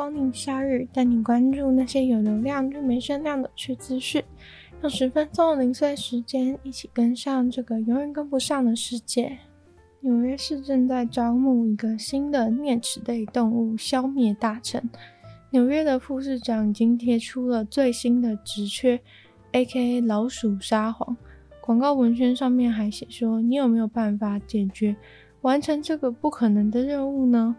光临夏日，带你关注那些有流量却没声量的趣资讯。用十分钟的零碎时间，一起跟上这个永远跟不上的世界。纽约市正在招募一个新的啮齿类动物消灭大臣。纽约的副市长已经贴出了最新的职缺，AKA 老鼠沙皇。广告文宣上面还写说：“你有没有办法解决完成这个不可能的任务呢？”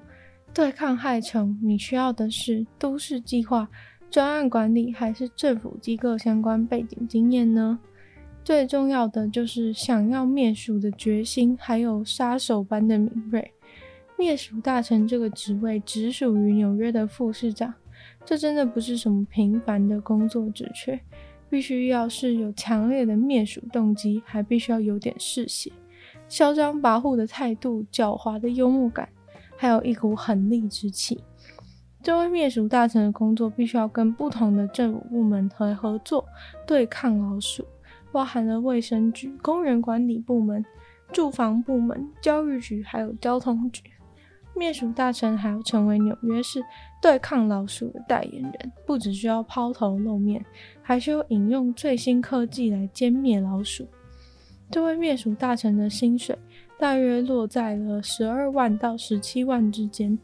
对抗害虫，你需要的是都市计划、专案管理，还是政府机构相关背景经验呢？最重要的就是想要灭鼠的决心，还有杀手般的敏锐。灭鼠大臣这个职位只属于纽约的副市长，这真的不是什么平凡的工作职缺，必须要是有强烈的灭鼠动机，还必须要有点嗜血、嚣张跋扈的态度、狡猾的幽默感。还有一股狠戾之气。这位灭鼠大臣的工作必须要跟不同的政府部门来合作对抗老鼠，包含了卫生局、公园管理部门、住房部门、教育局，还有交通局。灭鼠大臣还要成为纽约市对抗老鼠的代言人，不只需要抛头露面，还需要引用最新科技来歼灭老鼠。这位灭鼠大臣的薪水。大约落在了十二万到十七万之间。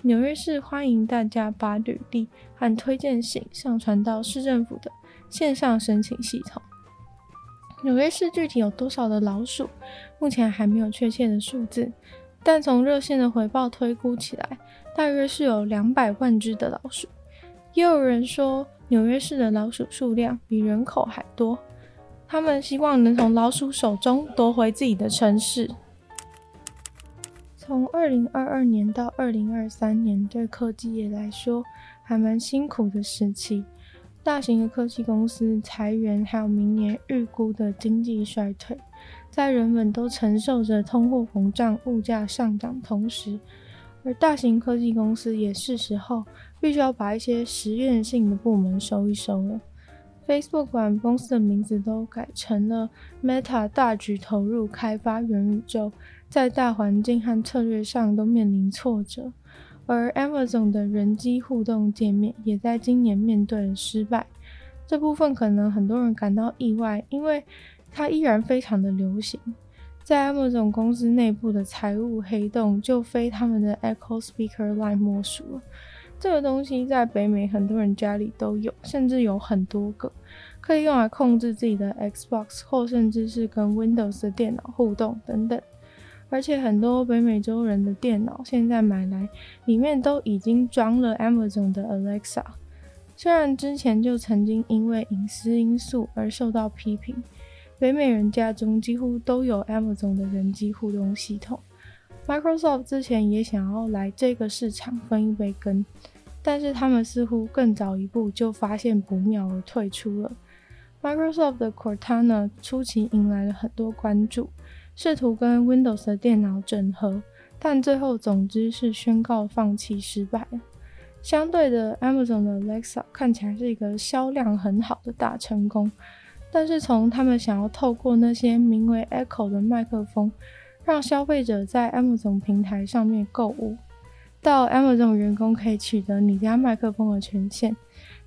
纽约市欢迎大家把履历和推荐信上传到市政府的线上申请系统。纽约市具体有多少的老鼠，目前还没有确切的数字，但从热线的回报推估起来，大约是有两百万只的老鼠。也有人说，纽约市的老鼠数量比人口还多，他们希望能从老鼠手中夺回自己的城市。从二零二二年到二零二三年，对科技业来说还蛮辛苦的时期。大型的科技公司裁员，还有明年预估的经济衰退，在人们都承受着通货膨胀、物价上涨同时，而大型科技公司也是时候必须要把一些实验性的部门收一收了。Facebook 把公司的名字都改成了 Meta，大举投入开发元宇宙。在大环境和策略上都面临挫折，而 Amazon 的人机互动界面也在今年面对了失败。这部分可能很多人感到意外，因为它依然非常的流行。在 Amazon 公司内部的财务黑洞就非他们的 Echo Speaker Line 莫属了。这个东西在北美很多人家里都有，甚至有很多个，可以用来控制自己的 Xbox 或甚至是跟 Windows 的电脑互动等等。而且很多北美洲人的电脑现在买来，里面都已经装了 Amazon 的 Alexa。虽然之前就曾经因为隐私因素而受到批评，北美人家中几乎都有 Amazon 的人机互动系统。Microsoft 之前也想要来这个市场分一杯羹，但是他们似乎更早一步就发现不妙而退出了。Microsoft 的 Cortana 初期迎来了很多关注。试图跟 Windows 的电脑整合，但最后总之是宣告放弃失败。相对的，Amazon 的 Alexa 看起来是一个销量很好的大成功，但是从他们想要透过那些名为 Echo 的麦克风，让消费者在 Amazon 平台上面购物，到 Amazon 员工可以取得你家麦克风的权限，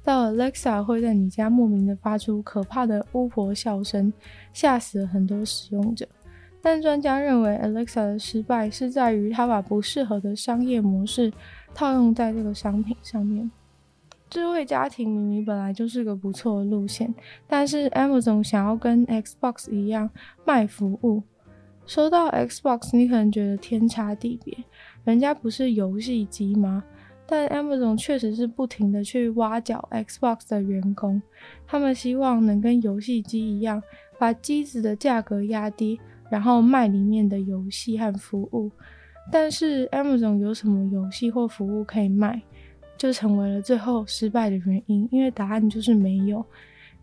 到 Alexa 会在你家莫名的发出可怕的巫婆笑声，吓死了很多使用者。但专家认为，Alexa 的失败是在于它把不适合的商业模式套用在这个商品上面。智慧家庭明明本来就是个不错的路线，但是 Amazon 想要跟 Xbox 一样卖服务。说到 Xbox，你可能觉得天差地别，人家不是游戏机吗？但 Amazon 确实是不停的去挖角 Xbox 的员工，他们希望能跟游戏机一样，把机子的价格压低。然后卖里面的游戏和服务，但是 Amazon 有什么游戏或服务可以卖，就成为了最后失败的原因。因为答案就是没有。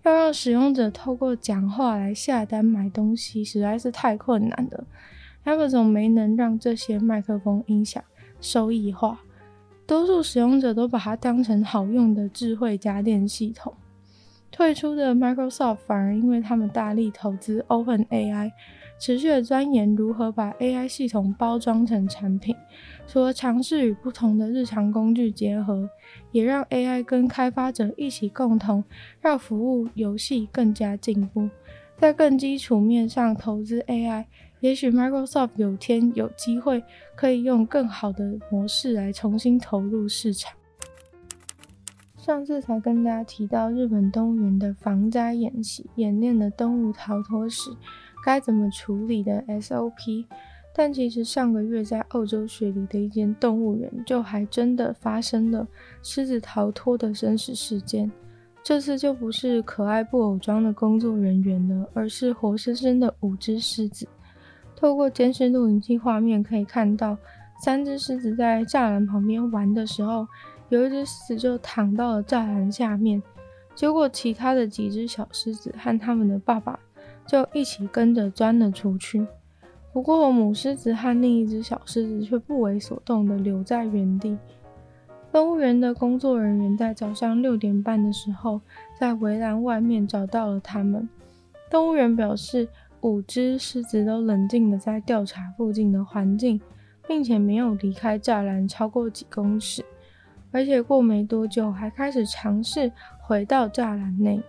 要让使用者透过讲话来下单买东西，实在是太困难了。Amazon 没能让这些麦克风音响收益化，多数使用者都把它当成好用的智慧家电系统。退出的 Microsoft 反而因为他们大力投资 OpenAI。持续的钻研如何把 AI 系统包装成产品。除了尝试与不同的日常工具结合，也让 AI 跟开发者一起共同让服务游戏更加进步。在更基础面上投资 AI，也许 Microsoft 有天有机会可以用更好的模式来重新投入市场。上次才跟大家提到日本动物园的防灾演习，演练了动物逃脱时该怎么处理的 SOP。但其实上个月在澳洲雪梨的一间动物园，就还真的发生了狮子逃脱的真实事件。这次就不是可爱布偶装的工作人员了，而是活生生的五只狮子。透过监视录影器画面可以看到，三只狮子在栅栏旁边玩的时候。有一只狮子就躺到了栅栏下面，结果其他的几只小狮子和他们的爸爸就一起跟着钻了出去。不过母狮子和另一只小狮子却不为所动的留在原地。动物园的工作人员在早上六点半的时候，在围栏外面找到了他们。动物园表示，五只狮子都冷静的在调查附近的环境，并且没有离开栅栏超过几公尺。而且过没多久，还开始尝试回到栅栏内。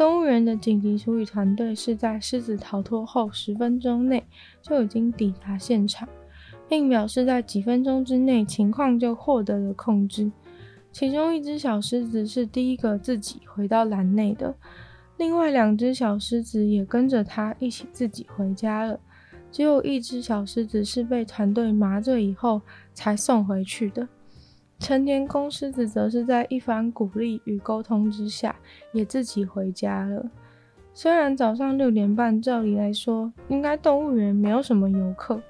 动物园的紧急处理团队是在狮子逃脱后十分钟内就已经抵达现场，并表示在几分钟之内情况就获得了控制。其中一只小狮子是第一个自己回到栏内的，另外两只小狮子也跟着它一起自己回家了。只有一只小狮子是被团队麻醉以后才送回去的。成年公狮子则是在一番鼓励与沟通之下，也自己回家了。虽然早上六点半，照理来说应该动物园没有什么游客，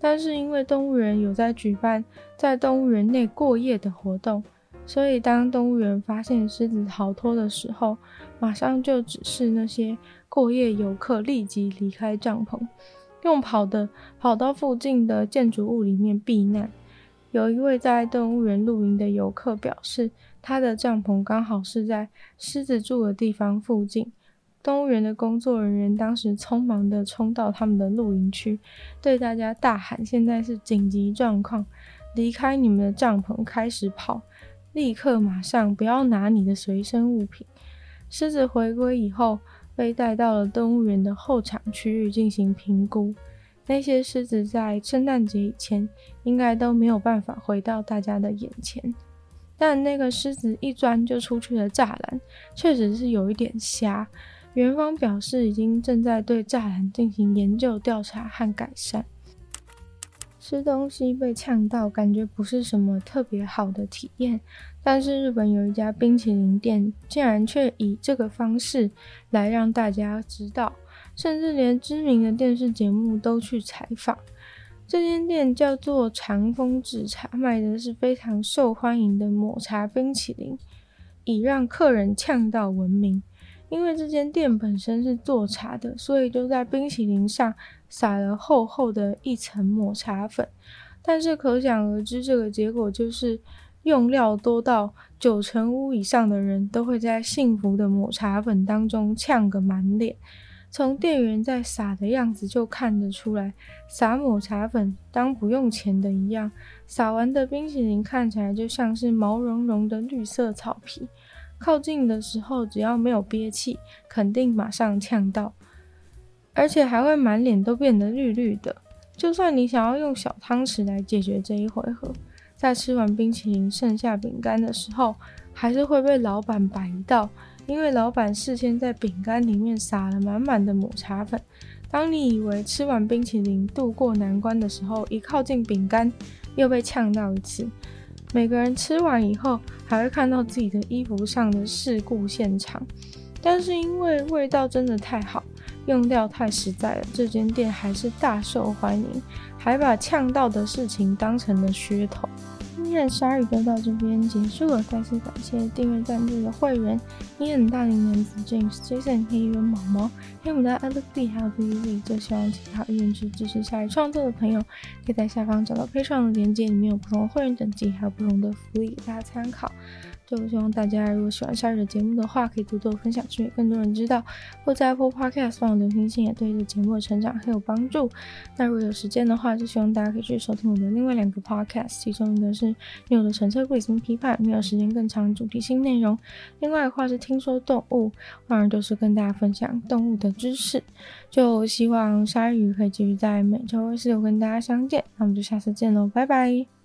但是因为动物园有在举办在动物园内过夜的活动，所以当动物园发现狮子逃脱的时候，马上就指示那些过夜游客立即离开帐篷，用跑的跑到附近的建筑物里面避难。有一位在动物园露营的游客表示，他的帐篷刚好是在狮子住的地方附近。动物园的工作人员当时匆忙地冲到他们的露营区，对大家大喊：“现在是紧急状况，离开你们的帐篷，开始跑，立刻马上不要拿你的随身物品。”狮子回归以后，被带到了动物园的后场区域进行评估。那些狮子在圣诞节以前应该都没有办法回到大家的眼前，但那个狮子一钻就出去的栅栏确实是有一点瞎。园方表示已经正在对栅栏进行研究、调查和改善。吃东西被呛到，感觉不是什么特别好的体验，但是日本有一家冰淇淋店竟然却以这个方式来让大家知道。甚至连知名的电视节目都去采访。这间店叫做长风制茶，卖的是非常受欢迎的抹茶冰淇淋，以让客人呛到闻名。因为这间店本身是做茶的，所以就在冰淇淋上撒了厚厚的一层抹茶粉。但是可想而知，这个结果就是用料多到九成五以上的人都会在幸福的抹茶粉当中呛个满脸。从店员在撒的样子就看得出来，撒抹茶粉当不用钱的一样。撒完的冰淇淋看起来就像是毛茸茸的绿色草皮，靠近的时候只要没有憋气，肯定马上呛到，而且还会满脸都变得绿绿的。就算你想要用小汤匙来解决这一回合，在吃完冰淇淋剩下饼干的时候，还是会被老板摆一道。因为老板事先在饼干里面撒了满满的抹茶粉，当你以为吃完冰淇淋度过难关的时候，一靠近饼干又被呛到一次。每个人吃完以后，还会看到自己的衣服上的事故现场。但是因为味道真的太好，用料太实在了，这间店还是大受欢迎，还把呛到的事情当成了噱头。今天的鲨鱼就到这边结束了，再次感谢订阅赞助的会员：伊恩、大龄男子 James、Jason、黑人毛毛、黑牡丹、Alexy 还有 Vivi。最希望其他愿意支持鲨鱼创作的朋友，可以在下方找到配创的链接，里面有不同的会员等级，还有不同的福利大家参考。就希望大家如果喜欢鲨鱼的节目的话，可以多多分享出去，更多人知道。或在 Apple Podcast 放流星星，也对这节目的成长很有帮助。那如果有时间的话，就希望大家可以去收听我的另外两个 Podcast，其中一个是《女友的纯粹理性批判》，没有时间更长主题性内容；另外的话是听说动物，当然都是跟大家分享动物的知识。就希望鲨鱼可以继续在每周二、四、六跟大家相见。那我们就下次见喽，拜拜。